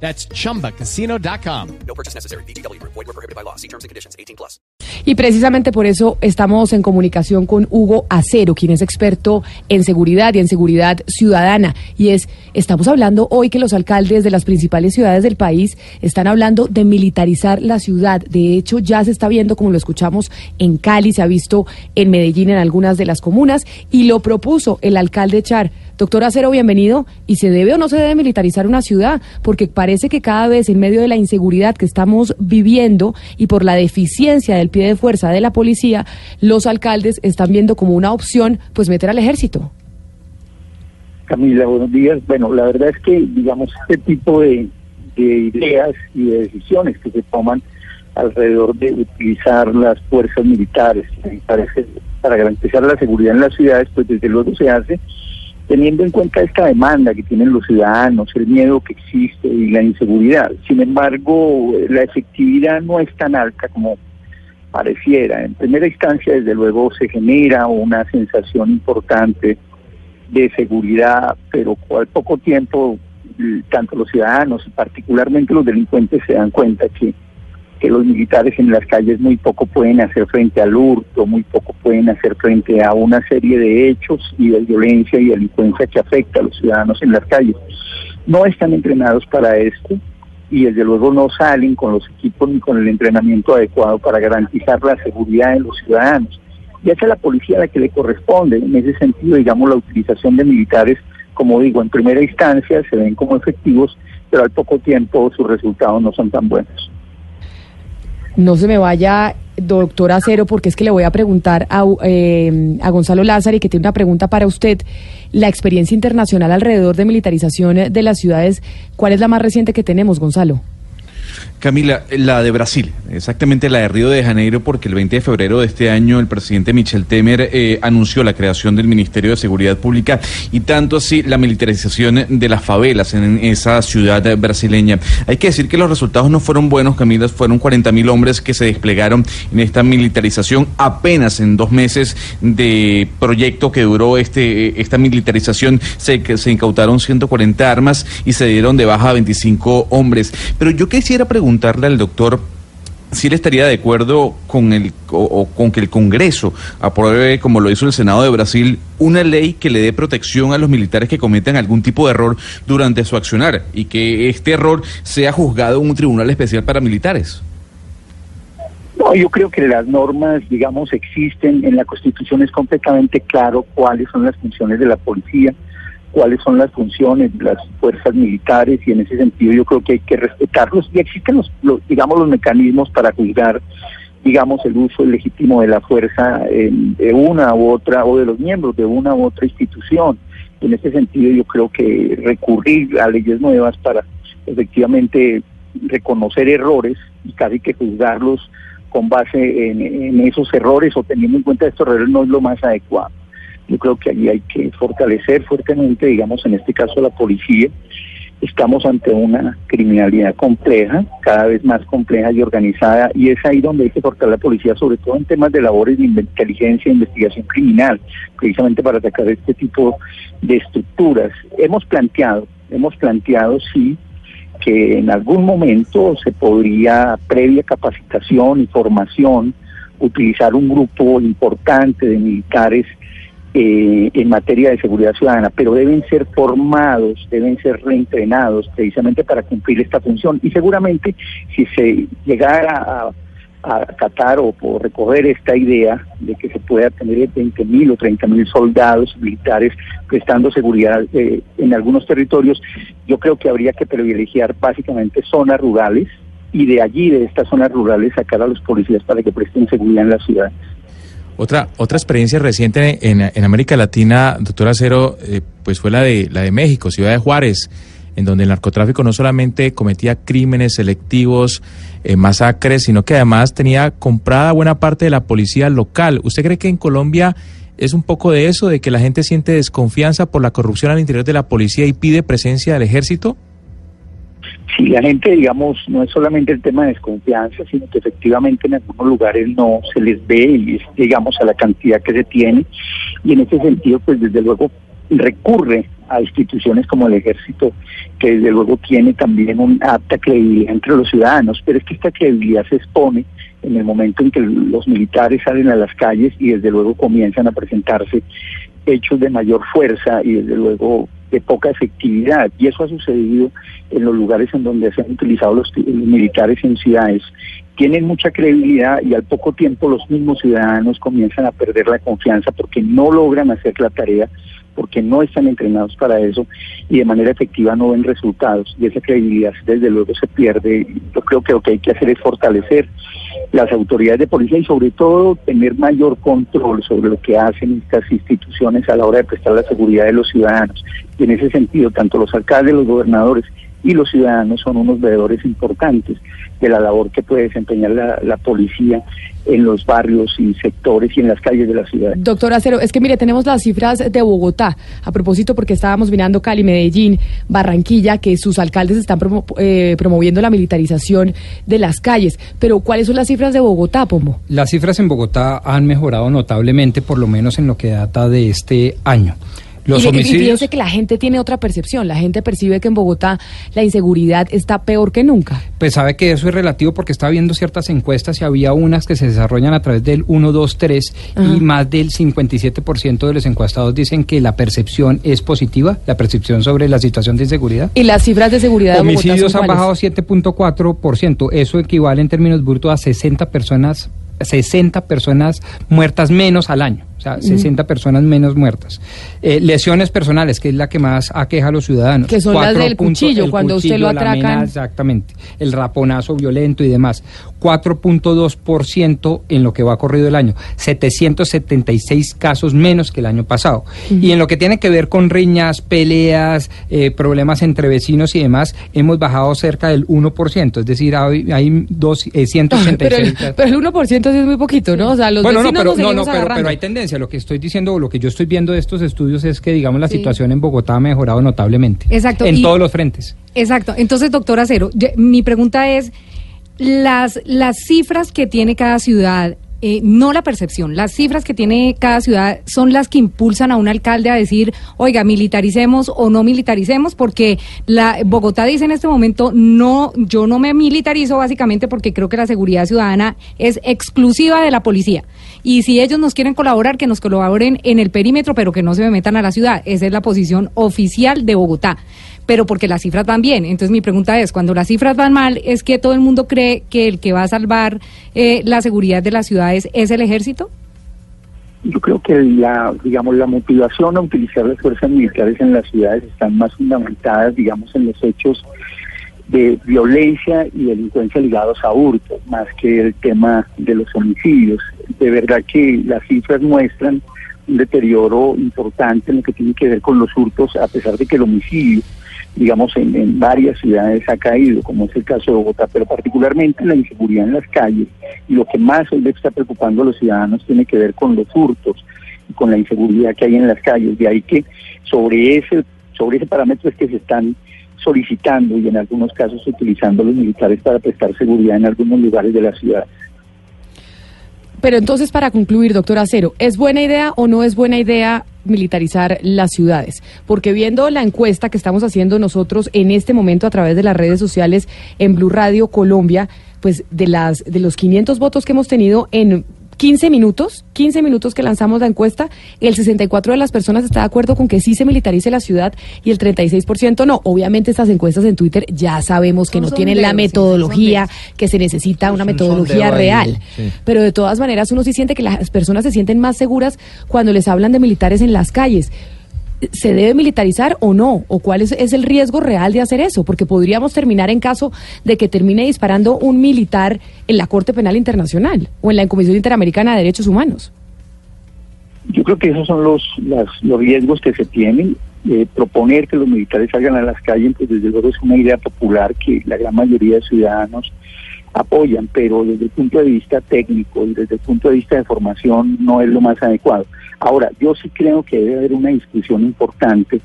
That's chumbacasino.com. No purchase necessary. BGW. Void were prohibited by law. See terms and conditions. 18 plus. Y precisamente por eso estamos en comunicación con Hugo Acero, quien es experto en seguridad y en seguridad ciudadana. Y es, estamos hablando hoy que los alcaldes de las principales ciudades del país están hablando de militarizar la ciudad. De hecho, ya se está viendo, como lo escuchamos en Cali, se ha visto en Medellín, en algunas de las comunas, y lo propuso el alcalde Char. Doctor Acero, bienvenido. ¿Y se debe o no se debe militarizar una ciudad? Porque parece que cada vez en medio de la inseguridad que estamos viviendo y por la deficiencia del pie de fuerza de la policía, los alcaldes están viendo como una opción pues meter al ejército. Camila, buenos días. Bueno, la verdad es que, digamos, este tipo de, de ideas y de decisiones que se toman alrededor de utilizar las fuerzas militares para garantizar la seguridad en las ciudades, pues desde luego se hace teniendo en cuenta esta demanda que tienen los ciudadanos, el miedo que existe y la inseguridad. Sin embargo, la efectividad no es tan alta como pareciera. En primera instancia, desde luego, se genera una sensación importante de seguridad, pero al poco tiempo, tanto los ciudadanos y particularmente los delincuentes se dan cuenta que los militares en las calles muy poco pueden hacer frente al hurto, muy poco pueden hacer frente a una serie de hechos y de violencia y delincuencia que afecta a los ciudadanos en las calles. No están entrenados para esto y desde luego no salen con los equipos ni con el entrenamiento adecuado para garantizar la seguridad de los ciudadanos. Y es a la policía la que le corresponde. En ese sentido, digamos, la utilización de militares, como digo, en primera instancia se ven como efectivos, pero al poco tiempo sus resultados no son tan buenos. No se me vaya, doctor Acero, porque es que le voy a preguntar a, eh, a Gonzalo Lázaro y que tiene una pregunta para usted. La experiencia internacional alrededor de militarización de las ciudades, ¿cuál es la más reciente que tenemos, Gonzalo? Camila, la de Brasil, exactamente la de Río de Janeiro, porque el 20 de febrero de este año el presidente Michel Temer eh, anunció la creación del Ministerio de Seguridad Pública y tanto así la militarización de las favelas en esa ciudad brasileña. Hay que decir que los resultados no fueron buenos, Camila, fueron 40 mil hombres que se desplegaron en esta militarización apenas en dos meses de proyecto que duró este esta militarización. Se, se incautaron 140 armas y se dieron de baja a 25 hombres. Pero yo quisiera preguntar preguntarle al doctor si él estaría de acuerdo con el o, con que el Congreso apruebe, como lo hizo el Senado de Brasil, una ley que le dé protección a los militares que cometan algún tipo de error durante su accionar y que este error sea juzgado en un tribunal especial para militares. No, yo creo que las normas, digamos, existen. En la Constitución es completamente claro cuáles son las funciones de la policía cuáles son las funciones de las fuerzas militares y en ese sentido yo creo que hay que respetarlos y existen los, digamos los mecanismos para juzgar digamos el uso legítimo de la fuerza de una u otra o de los miembros de una u otra institución. En ese sentido yo creo que recurrir a leyes nuevas para efectivamente reconocer errores y casi que juzgarlos con base en esos errores o teniendo en cuenta estos errores no es lo más adecuado yo creo que allí hay que fortalecer fuertemente, digamos, en este caso la policía. Estamos ante una criminalidad compleja, cada vez más compleja y organizada, y es ahí donde hay que fortalecer la policía, sobre todo en temas de labores de inteligencia e investigación criminal, precisamente para atacar este tipo de estructuras. Hemos planteado, hemos planteado, sí, que en algún momento se podría, previa capacitación y formación, utilizar un grupo importante de militares eh, en materia de seguridad ciudadana, pero deben ser formados, deben ser reentrenados precisamente para cumplir esta función. Y seguramente si se llegara a, a acatar o, por recoger esta idea de que se pueda tener 20 mil o 30 mil soldados militares prestando seguridad eh, en algunos territorios, yo creo que habría que privilegiar básicamente zonas rurales y de allí, de estas zonas rurales, sacar a los policías para que presten seguridad en la ciudad. Otra, otra experiencia reciente en, en América Latina, doctor Acero, eh, pues fue la de, la de México, Ciudad de Juárez. en donde el narcotráfico no solamente cometía crímenes selectivos, eh, masacres, sino que además tenía comprada buena parte de la policía local. ¿Usted cree que en Colombia es un poco de eso, de que la gente siente desconfianza por la corrupción al interior de la policía y pide presencia del ejército? Sí, la gente, digamos, no es solamente el tema de desconfianza, sino que efectivamente en algunos lugares no se les ve y es, digamos, a la cantidad que se tiene. Y en ese sentido, pues desde luego recurre a instituciones como el ejército, que desde luego tiene también una alta credibilidad entre los ciudadanos, pero es que esta credibilidad se expone en el momento en que los militares salen a las calles y desde luego comienzan a presentarse hechos de mayor fuerza y desde luego de poca efectividad. Y eso ha sucedido en los lugares en donde se han utilizado los, militares en ciudades. Tienen mucha credibilidad y al poco tiempo los mismos ciudadanos comienzan a perder la confianza porque no logran hacer la tarea porque no están entrenados para eso y de manera efectiva no ven resultados y esa credibilidad desde luego se pierde. Yo creo que lo que hay que hacer es fortalecer las autoridades de policía y sobre todo tener mayor control sobre lo que hacen estas instituciones a la hora de prestar la seguridad de los ciudadanos. Y en ese sentido, tanto los alcaldes, los gobernadores y los ciudadanos son unos veedores importantes de la labor que puede desempeñar la, la, policía en los barrios y sectores y en las calles de la ciudad. Doctor Acero, es que mire, tenemos las cifras de Bogotá, a propósito porque estábamos mirando Cali, Medellín, Barranquilla, que sus alcaldes están promo eh, promoviendo la militarización de las calles, pero ¿cuáles son las cifras de Bogotá, Pombo? Las cifras en Bogotá han mejorado notablemente, por lo menos en lo que data de este año. Los y, homicidios... y fíjense que la gente tiene otra percepción. La gente percibe que en Bogotá la inseguridad está peor que nunca. Pues sabe que eso es relativo porque está viendo ciertas encuestas y había unas que se desarrollan a través del 1, 2, 3 Ajá. y más del 57% de los encuestados dicen que la percepción es positiva, la percepción sobre la situación de inseguridad. ¿Y las cifras de seguridad de Homicidios han bajado 7.4%. Eso equivale en términos brutos a 60 personas 60 personas muertas menos al año, o sea, 60 mm. personas menos muertas. Eh, lesiones personales, que es la que más aqueja a los ciudadanos. Que son Cuatro las del punto, cuchillo, cuando cuchillo, usted lo atracan. Mena, exactamente, el raponazo violento y demás. 4.2% en lo que va corrido el año, 776 casos menos que el año pasado. Uh -huh. Y en lo que tiene que ver con riñas, peleas, eh, problemas entre vecinos y demás, hemos bajado cerca del 1%, es decir, hay, hay dos, eh, 186 pero, el, pero el 1% sí es muy poquito, ¿no? O sea, los bueno, vecinos no, pero, no, no, pero, pero, hay tendencia. Lo que estoy diciendo, lo que yo estoy viendo de estos estudios es que, digamos, la sí. situación en Bogotá ha mejorado notablemente. Exacto. En y, todos los frentes. Exacto. Entonces, doctor Acero, yo, mi pregunta es, las, las cifras que tiene cada ciudad eh, no la percepción, las cifras que tiene cada ciudad son las que impulsan a un alcalde a decir, oiga, militaricemos o no militaricemos, porque la Bogotá dice en este momento, no, yo no me militarizo básicamente porque creo que la seguridad ciudadana es exclusiva de la policía. Y si ellos nos quieren colaborar, que nos colaboren en el perímetro, pero que no se me metan a la ciudad. Esa es la posición oficial de Bogotá pero porque las cifras van bien. Entonces mi pregunta es, cuando las cifras van mal, ¿es que todo el mundo cree que el que va a salvar eh, la seguridad de las ciudades es el ejército? Yo creo que la, digamos, la motivación a utilizar las fuerzas militares en las ciudades están más fundamentadas, digamos, en los hechos de violencia y delincuencia ligados a hurto, más que el tema de los homicidios. De verdad que las cifras muestran un deterioro importante en lo que tiene que ver con los hurtos, a pesar de que el homicidio digamos, en, en, varias ciudades ha caído, como es el caso de Bogotá, pero particularmente la inseguridad en las calles. Y lo que más hoy le está preocupando a los ciudadanos tiene que ver con los hurtos y con la inseguridad que hay en las calles. De ahí que sobre ese, sobre ese parámetro es que se están solicitando y en algunos casos utilizando los militares para prestar seguridad en algunos lugares de la ciudad. Pero entonces, para concluir, doctor Acero, ¿es buena idea o no es buena idea militarizar las ciudades? Porque viendo la encuesta que estamos haciendo nosotros en este momento a través de las redes sociales en Blue Radio Colombia, pues de las de los 500 votos que hemos tenido en 15 minutos, 15 minutos que lanzamos la encuesta, el 64 de las personas está de acuerdo con que sí se militarice la ciudad y el 36% no. Obviamente estas encuestas en Twitter ya sabemos que no, no tienen la metodología, sí, que se necesita una metodología real. Sí. Pero de todas maneras uno sí siente que las personas se sienten más seguras cuando les hablan de militares en las calles. ¿Se debe militarizar o no? ¿O cuál es, el riesgo real de hacer eso? Porque podríamos terminar en caso de que termine disparando un militar en la Corte Penal Internacional o en la Comisión Interamericana de Derechos Humanos. Yo creo que esos son los, las, los riesgos que se tienen. Eh, proponer que los militares salgan a las calles, pues desde luego es una idea popular que la gran mayoría de ciudadanos apoyan, pero desde el punto de vista técnico y desde el punto de vista de formación no es lo más adecuado. Ahora, yo sí creo que debe haber una discusión importante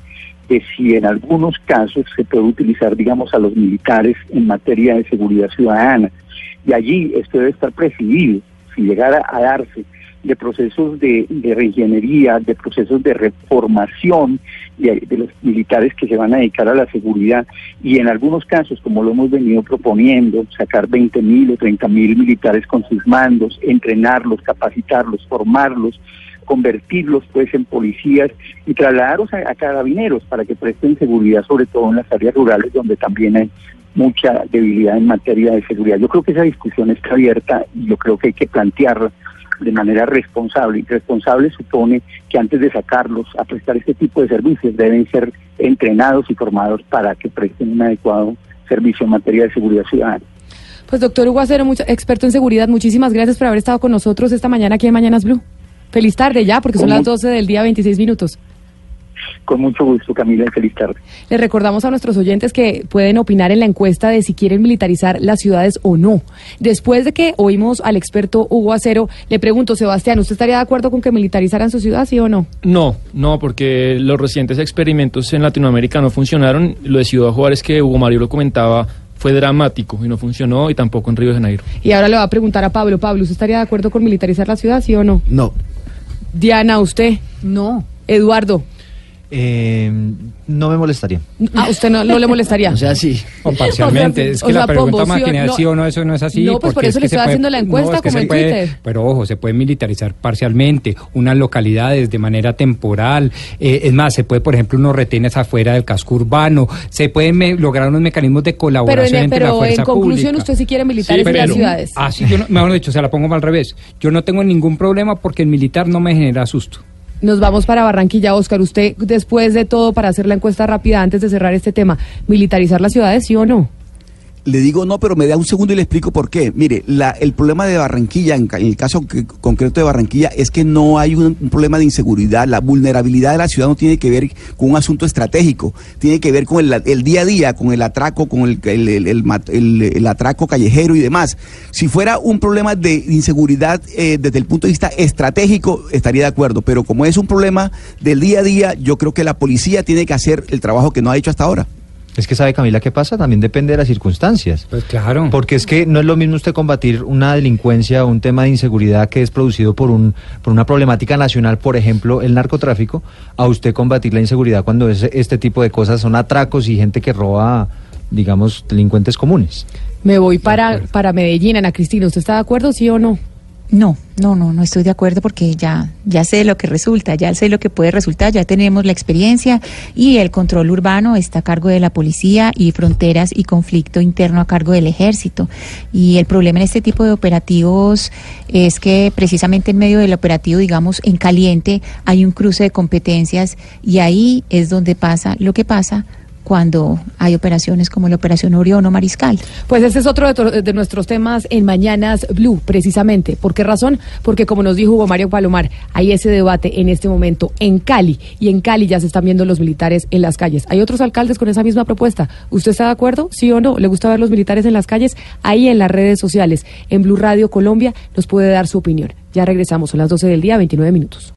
de si en algunos casos se puede utilizar, digamos, a los militares en materia de seguridad ciudadana. Y allí esto debe estar presidido, si llegara a darse de procesos de, de reingeniería, de procesos de reformación de, de, los militares que se van a dedicar a la seguridad y en algunos casos, como lo hemos venido proponiendo, sacar 20 mil o 30 mil militares con sus mandos, entrenarlos, capacitarlos, formarlos, convertirlos pues en policías y trasladarlos a, carabineros para que presten seguridad, sobre todo en las áreas rurales donde también hay mucha debilidad en materia de seguridad. Yo creo que esa discusión está abierta y yo creo que hay que plantearla de manera responsable. Y responsable supone que antes de sacarlos a prestar este tipo de servicios deben ser entrenados y formados para que presten un adecuado servicio en materia de seguridad ciudadana. Pues doctor Hugo Acero, experto en seguridad, muchísimas gracias por haber estado con nosotros esta mañana aquí en Mañanas Blue. Feliz tarde ya, porque son las 12 del día, 26 minutos. Con mucho gusto, Camila, y feliz tarde. Les recordamos a nuestros oyentes que pueden opinar en la encuesta de si quieren militarizar las ciudades o no. Después de que oímos al experto Hugo Acero, le pregunto, Sebastián, ¿usted estaría de acuerdo con que militarizaran su ciudad, sí o no? No, no, porque los recientes experimentos en Latinoamérica no funcionaron. Lo de Ciudad Juárez, que Hugo Mario lo comentaba, fue dramático y no funcionó, y tampoco en Río de Janeiro. Y ahora le va a preguntar a Pablo. Pablo, ¿usted estaría de acuerdo con militarizar la ciudad, sí o no? No. Diana, ¿usted? No. Eduardo. Eh, no me molestaría. ¿A usted no, no le molestaría? O sea, sí. O parcialmente. es que o sea, la pregunta sí o- que no. sí o no, eso no es así. No, pues por eso es le estoy puede- haciendo la encuesta, es que como en puede- Twitter. Pero ojo, se puede militarizar parcialmente unas localidades de manera temporal. eh, es más, se puede, por ejemplo, unos retenes afuera del casco urbano. Se pueden me- lograr unos mecanismos de Pero, colaboración en, entre la pero fuerza en conclusión, pública. usted sí quiere militarizar las ciudades. Ah, sí, yo no, mejor dicho, se la pongo al revés. Yo no tengo ningún problema porque el militar no me genera susto. Nos vamos para Barranquilla, Oscar. Usted, después de todo, para hacer la encuesta rápida, antes de cerrar este tema, ¿militarizar las ciudades, sí o no? Le digo no, pero me da un segundo y le explico por qué. Mire, la, el problema de Barranquilla, en, el caso concreto de Barranquilla, es que no hay un, problema de inseguridad. La vulnerabilidad de la ciudad no tiene que ver con un asunto estratégico, tiene que ver con el, día a día, con el atraco, con el, el- el atraco callejero y demás. Si fuera un problema de inseguridad eh, desde el punto de vista estratégico, estaría de acuerdo, pero como es un problema del día a día, yo creo que la policía tiene que hacer el trabajo que no ha hecho hasta ahora. Es que sabe Camila qué pasa, también depende de las circunstancias. Pues claro. Porque es que no es lo mismo usted combatir una delincuencia o un tema de inseguridad que es producido por un por una problemática nacional, por ejemplo, el narcotráfico, a usted combatir la inseguridad cuando es este tipo de cosas son atracos y gente que roba, digamos, delincuentes comunes. Me voy para, para Medellín, Ana Cristina. ¿Usted está de acuerdo, sí o no? No, no, no, no estoy de acuerdo porque ya, ya sé lo que resulta, ya sé lo que puede resultar, ya tenemos la experiencia y el control urbano está a cargo de la policía y fronteras y conflicto interno a cargo del ejército. Y el problema en este tipo de operativos es que precisamente en medio del operativo, digamos, en caliente, hay un cruce de competencias y ahí es donde pasa lo que pasa cuando hay operaciones como la Operación Orión o Mariscal. Pues este es otro de nuestros temas en Mañanas Blue, precisamente. ¿Por qué razón? Porque como nos dijo Hugo Mario Palomar, hay ese debate en este momento en Cali. Y en Cali ya se están viendo los militares en las calles. Hay otros alcaldes con esa misma propuesta. ¿Usted está de acuerdo? ¿Sí o no? ¿Le gusta ver los militares en las calles? Ahí en las redes sociales, en Blue Radio Colombia, nos puede dar su opinión. Ya regresamos, son las 12 del día, 29 minutos.